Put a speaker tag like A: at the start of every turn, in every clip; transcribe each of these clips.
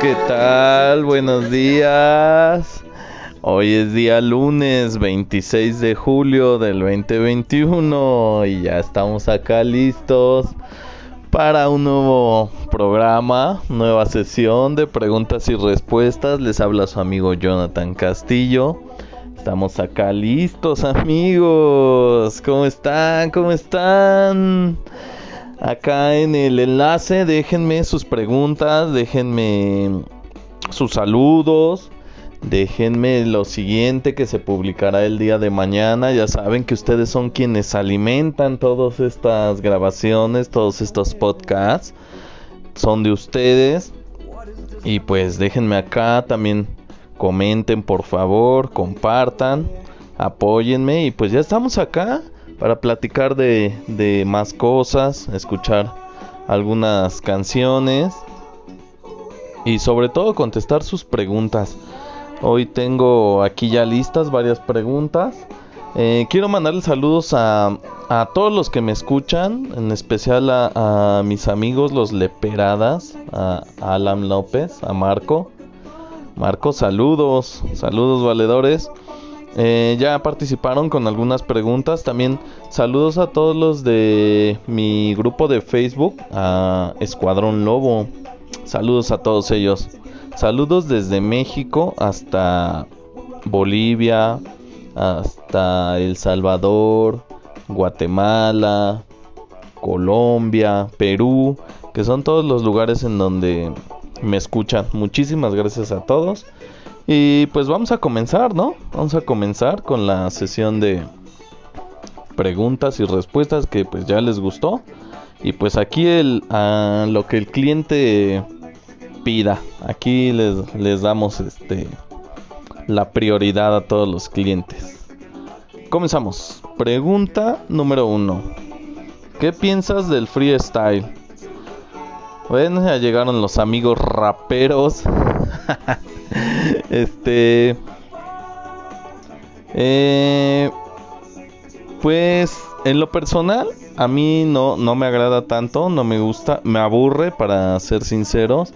A: ¿Qué tal? Buenos días. Hoy es día lunes 26 de julio del 2021 y ya estamos acá listos para un nuevo programa, nueva sesión de preguntas y respuestas. Les habla su amigo Jonathan Castillo. Estamos acá listos amigos. ¿Cómo están? ¿Cómo están? Acá en el enlace déjenme sus preguntas, déjenme sus saludos, déjenme lo siguiente que se publicará el día de mañana. Ya saben que ustedes son quienes alimentan todas estas grabaciones, todos estos podcasts. Son de ustedes. Y pues déjenme acá también comenten por favor, compartan, apóyenme y pues ya estamos acá para platicar de, de más cosas, escuchar algunas canciones y sobre todo contestar sus preguntas. Hoy tengo aquí ya listas varias preguntas. Eh, quiero mandarles saludos a, a, todos los que me escuchan, en especial a, mis amigos los Leperadas, a Alan López, a Marco. Marco, saludos, saludos valedores. Eh, ya participaron con algunas preguntas. También saludos a todos los de mi grupo de Facebook, a Escuadrón Lobo. Saludos a todos ellos. Saludos desde México hasta Bolivia, hasta El Salvador, Guatemala, Colombia, Perú, que son todos los lugares en donde me escuchan. Muchísimas gracias a todos. Y pues vamos a comenzar, ¿no? Vamos a comenzar con la sesión de preguntas y respuestas que pues ya les gustó. Y pues aquí el, a lo que el cliente pida. Aquí les, les damos este la prioridad a todos los clientes. Comenzamos. Pregunta número uno. ¿Qué piensas del freestyle? Bueno, ya llegaron los amigos raperos. este. Eh, pues en lo personal, a mí no, no me agrada tanto, no me gusta, me aburre para ser sinceros.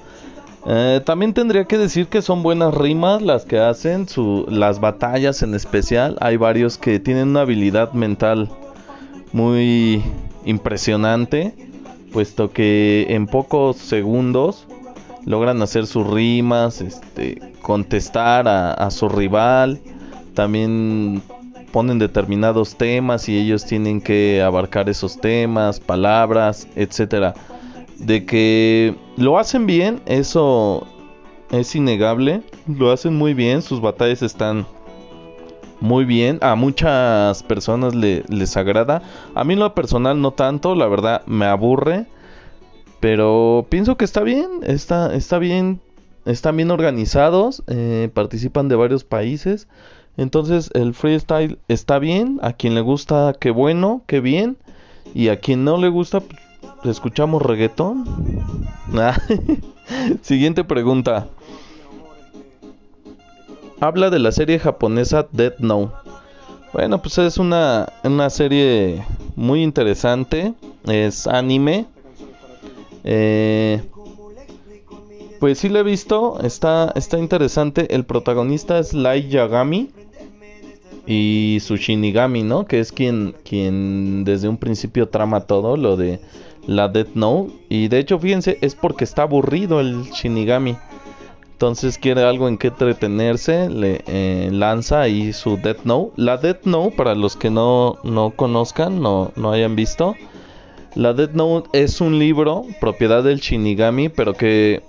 A: Eh, también tendría que decir que son buenas rimas las que hacen, las batallas en especial. Hay varios que tienen una habilidad mental muy impresionante, puesto que en pocos segundos logran hacer sus rimas, este, contestar a, su rival, también ponen determinados temas y ellos tienen que abarcar esos temas, palabras, etcétera. De que lo hacen bien, eso es innegable. Lo hacen muy bien, sus batallas están muy bien. A muchas personas le, les agrada. A mí lo personal no tanto, la verdad me aburre. Pero pienso que está bien, está, está bien, están bien organizados, eh, participan de varios países. Entonces el freestyle está bien, a quien le gusta, qué bueno, qué bien. Y a quien no le gusta, pues, escuchamos reggaetón. Siguiente pregunta. Habla de la serie japonesa Dead Note. Bueno, pues es una, una serie muy interesante. Es anime. Eh, pues sí la he visto. Está, está interesante. El protagonista es Light Yagami. Y su Shinigami, ¿no? Que es quien, quien desde un principio trama todo lo de la Death Note. Y de hecho, fíjense, es porque está aburrido el Shinigami. Entonces quiere algo en que entretenerse. Le eh, lanza ahí su Death Note. La Death Note, para los que no, no conozcan, no, no hayan visto. La Death Note es un libro, propiedad del Shinigami, pero que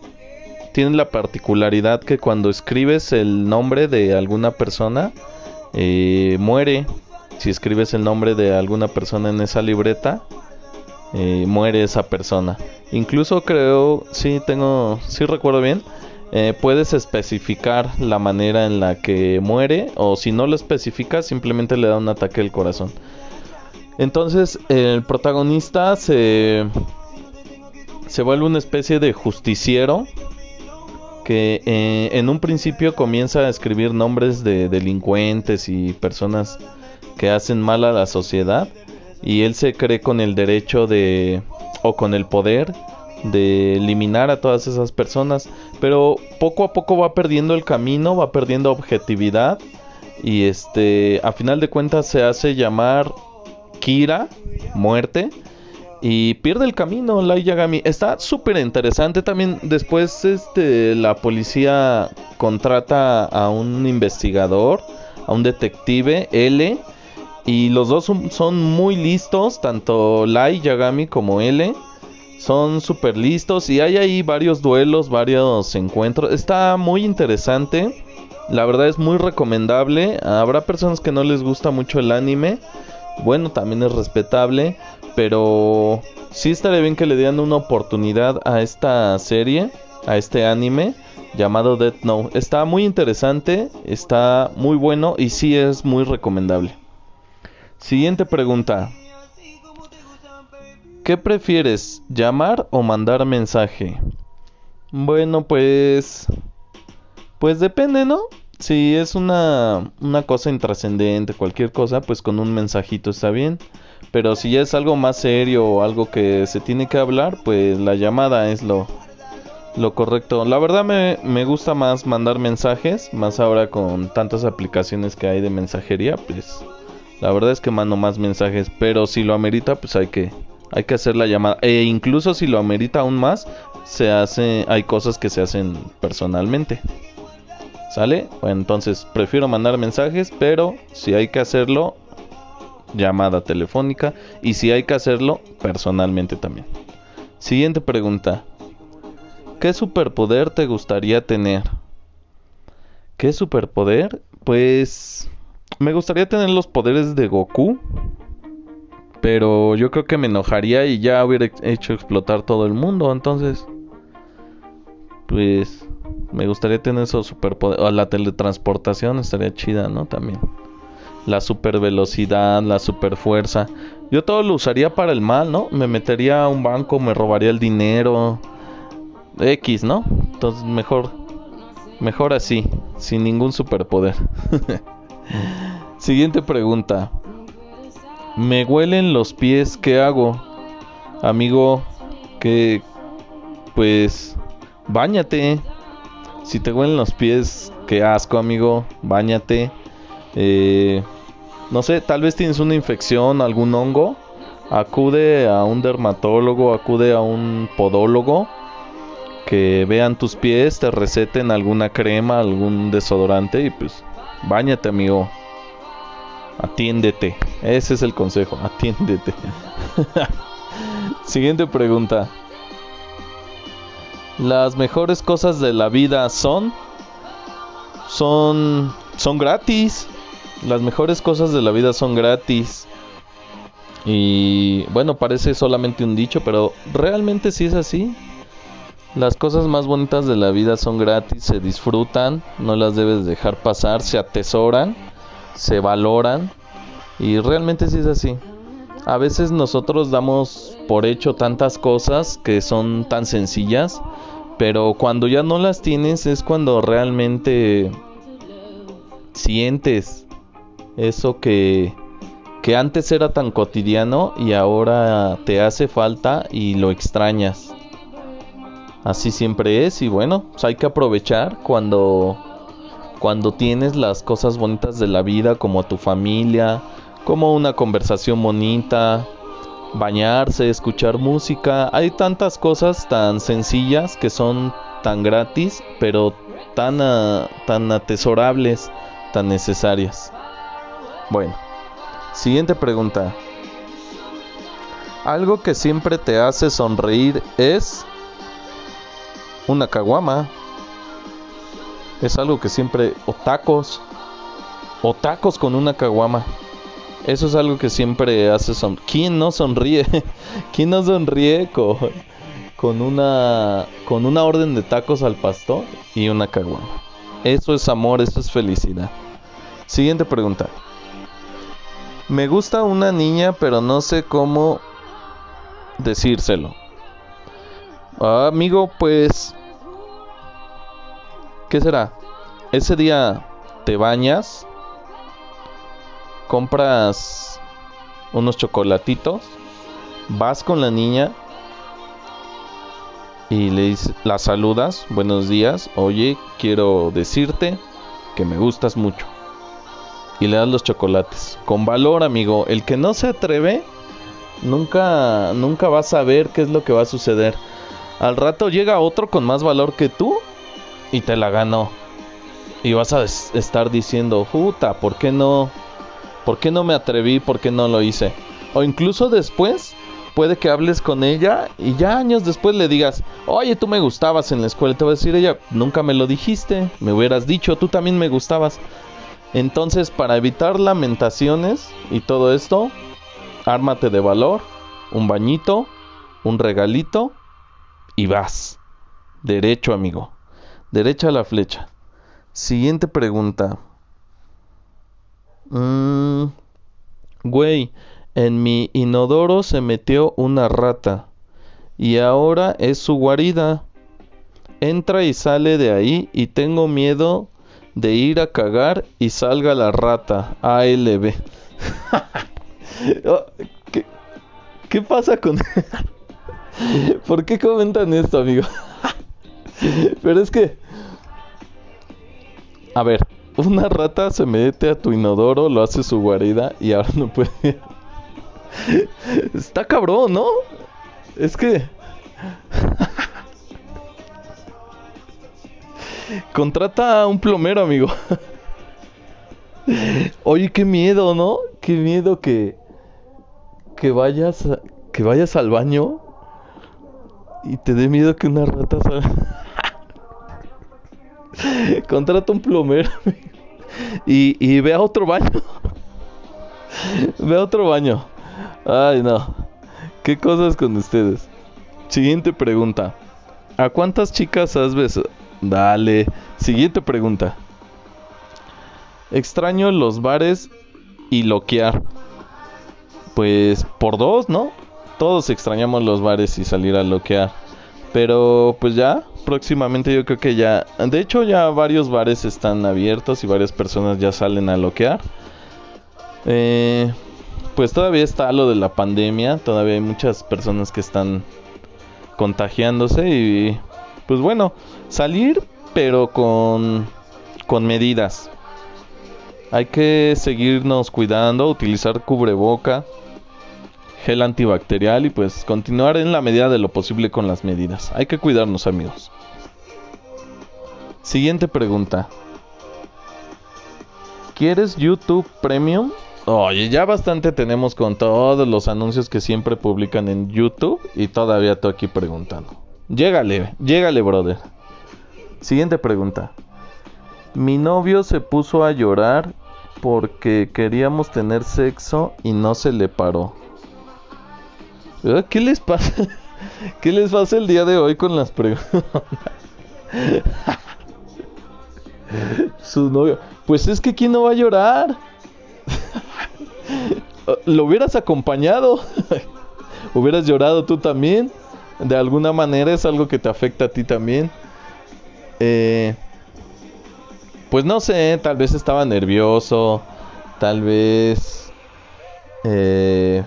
A: tiene la particularidad que cuando escribes el nombre de alguna persona, eh, muere. Si escribes el nombre de alguna persona en esa libreta, eh, muere esa persona. Incluso creo, sí tengo, sí recuerdo bien, eh, puedes especificar la manera en la que muere o si no lo especificas simplemente le da un ataque al corazón. Entonces el protagonista se, se vuelve una especie de justiciero que eh, en un principio comienza a escribir nombres de delincuentes y personas que hacen mal a la sociedad y él se cree con el derecho de o con el poder de eliminar a todas esas personas, pero poco a poco va perdiendo el camino, va perdiendo objetividad y este a final de cuentas se hace llamar Kira, muerte y pierde el camino Lai Yagami. Está súper interesante también. Después este, la policía contrata a un investigador, a un detective, L. Y los dos son, muy listos, tanto Lai Yagami como L. Son súper listos y hay ahí varios duelos, varios encuentros. Está muy interesante. La verdad es muy recomendable. Habrá personas que no les gusta mucho el anime. Bueno, también es respetable. Pero sí estaría bien que le dieran una oportunidad a esta serie, a este anime llamado Death Note. Está muy interesante, está muy bueno y sí es muy recomendable. Siguiente pregunta. ¿Qué prefieres, llamar o mandar mensaje? Bueno, pues... Pues depende, ¿no? Si es una, una cosa intrascendente, cualquier cosa, pues con un mensajito está bien. Pero si ya es algo más serio o algo que se tiene que hablar, pues la llamada es lo, lo correcto. La verdad me, me gusta más mandar mensajes, más ahora con tantas aplicaciones que hay de mensajería, pues la verdad es que mando más mensajes, pero si lo amerita, pues hay que hay que hacer la llamada e incluso si lo amerita aún más, se hace hay cosas que se hacen personalmente. ¿Sale? Entonces prefiero mandar mensajes, pero si hay que hacerlo llamada telefónica y si hay que hacerlo personalmente también. Siguiente pregunta. ¿Qué superpoder te gustaría tener? ¿Qué superpoder? Pues me gustaría tener los poderes de Goku. Pero yo creo que me enojaría y ya hubiera hecho explotar todo el mundo. Entonces, pues me gustaría tener esos superpoderes. La teletransportación estaría chida, ¿no? También la super velocidad, la super fuerza. Yo todo lo usaría para el mal, ¿no? Me metería a un banco, me robaría el dinero. X, ¿no? Entonces mejor, mejor así, sin ningún superpoder. Siguiente pregunta. Me huelen los pies, ¿qué hago? Amigo, que pues bañate. Si te huelen los pies, qué asco, amigo, bañate. Eh, no sé, tal vez tienes una infección, algún hongo, acude a un dermatólogo, acude a un podólogo que vean tus pies, te receten alguna crema, algún desodorante y pues bañate amigo. Atiéndete. Ese es el consejo, atiéndete. Siguiente pregunta. Las mejores cosas de la vida son son son gratis. Las mejores cosas de la vida son gratis. Y bueno, parece solamente un dicho, pero realmente sí es así. Las cosas más bonitas de la vida son gratis, se disfrutan, no las debes dejar pasar, se atesoran, se valoran y realmente sí es así. A veces nosotros damos por hecho tantas cosas que son tan sencillas, pero cuando ya no las tienes es cuando realmente sientes eso que, que antes era tan cotidiano y ahora te hace falta y lo extrañas. Así siempre es y bueno, pues hay que aprovechar cuando cuando tienes las cosas bonitas de la vida como tu familia, como una conversación bonita, bañarse, escuchar música, hay tantas cosas tan sencillas que son tan gratis, pero tan tan atesorables, tan necesarias. Bueno, siguiente pregunta. Algo que siempre te hace sonreír es una caguama. Es algo que siempre... O tacos. O tacos con una caguama. Eso es algo que siempre hace sonreír. ¿Quién no sonríe? ¿Quién no sonríe con, con una con una orden de tacos al pastor y una caguama. Eso es amor, eso es felicidad. Siguiente pregunta. Me gusta una niña, pero no sé cómo decírselo. Ah, amigo, pues ¿qué será? Ese día te bañas, compras unos chocolatitos, vas con la niña y le la saludas, buenos días, oye, quiero decirte que me gustas mucho. Y le das los chocolates. Con valor, amigo. El que no se atreve, nunca, nunca va a saber qué es lo que va a suceder. Al rato llega otro con más valor que tú y te la ganó. Y vas a estar diciendo, puta, ¿por qué no? ¿Por qué no me atreví? ¿Por qué no lo hice? O incluso después puede que hables con ella y ya años después le digas, oye, tú me gustabas en la escuela. Te va a decir ella, nunca me lo dijiste, me hubieras dicho, tú también me gustabas. Entonces, para evitar lamentaciones y todo esto, ármate de valor, un bañito, un regalito y vas. Derecho, amigo. Derecha a la flecha. Siguiente pregunta. Mmm. Güey, en mi inodoro se metió una rata y ahora es su guarida. Entra y sale de ahí y tengo miedo de ir a cagar y salga la rata. ALB. Oh, ¿Qué, ¿Qué pasa con... ¿Por qué comentan esto, amigo? Pero es que... A ver, una rata se mete a tu inodoro, lo hace su guarida y ahora no puede Está cabrón, ¿no? Es que... Contrata a un plomero, amigo. Oye, qué miedo, ¿no? Qué miedo que que vayas que vayas al baño y te dé miedo que una rata salga. Contrata un plomero y, y ve a otro baño. ve a otro baño. Ay, no. ¿Qué cosas con ustedes? Siguiente pregunta. ¿A cuántas chicas has besado? Dale. Siguiente pregunta. Extraño los bares y loquear. Pues por dos, ¿no? Todos extrañamos los bares y salir a loquear. Pero pues ya, próximamente yo creo que ya... De hecho ya varios bares están abiertos y varias personas ya salen a loquear. Eh, pues todavía está lo de la pandemia, todavía hay muchas personas que están contagiándose y pues bueno, salir pero con con medidas. Hay que seguirnos cuidando, utilizar cubreboca, gel antibacterial y pues continuar en la medida de lo posible con las medidas. Hay que cuidarnos, amigos. Siguiente pregunta. ¿Quieres YouTube Premium? Oye, ya bastante tenemos con todos los anuncios que siempre publican en YouTube y todavía estoy aquí preguntando. Llégale, llégale, brother. Siguiente pregunta. Mi novio se puso a llorar porque queríamos tener sexo y no se le paró. ¿Qué les pasa? ¿Qué les pasa el día de hoy con las preguntas? Su novio. Pues es que ¿quién no va a llorar? lo hubieras acompañado. hubieras llorado tú también. De alguna manera es algo que te afecta a ti también. Eh, pues no sé, tal vez estaba nervioso. Tal vez... Eh,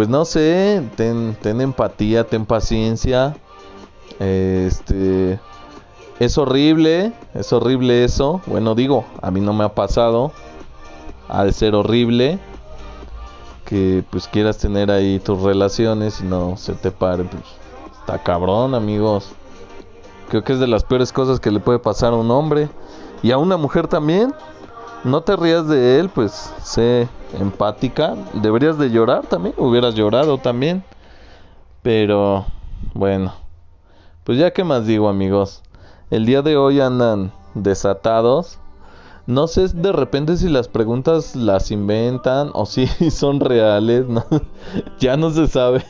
A: pues no sé, ten, empatía, ten paciencia. Este... Es horrible, es horrible eso. Bueno, digo, a mí no me ha pasado al ser horrible que pues quieras tener ahí tus relaciones y no se te pare, pues está cabrón, amigos. Creo que es de las peores cosas que le puede pasar a un hombre y a una mujer también. No te rías de él, pues sé empática. Deberías de llorar también, hubieras llorado también. Pero bueno, pues ya que más digo, amigos. El día de hoy andan desatados no sé de repente si las preguntas las inventan o si son reales. ya no se sabe.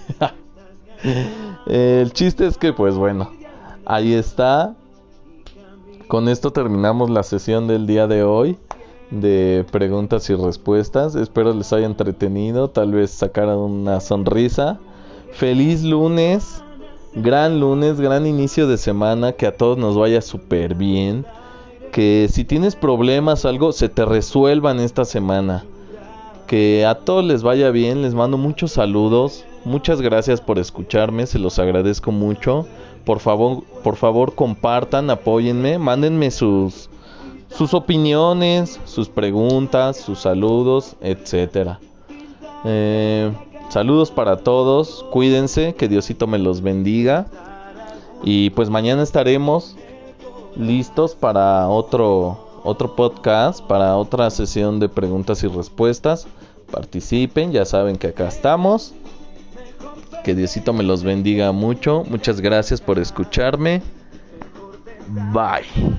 A: El chiste es que, pues bueno, ahí está. Con esto terminamos la sesión del día de hoy de preguntas y respuestas. Espero les haya entretenido, tal vez sacaran una sonrisa. Feliz lunes, gran lunes, gran inicio de semana, que a todos nos vaya súper bien. Que si tienes problemas algo, se te resuelvan esta semana. Que a todos les vaya bien, les mando muchos saludos. Muchas gracias por escucharme, se los agradezco mucho. Por favor, por favor compartan, apóyenme, mándenme sus sus opiniones, sus preguntas, sus saludos, etcétera. Eh, saludos para todos, cuídense, que Diosito me los bendiga. Y pues mañana estaremos listos para otro otro podcast, para otra sesión de preguntas y respuestas. Participen, ya saben que acá estamos. Que Diosito me los bendiga mucho. Muchas gracias por escucharme. Bye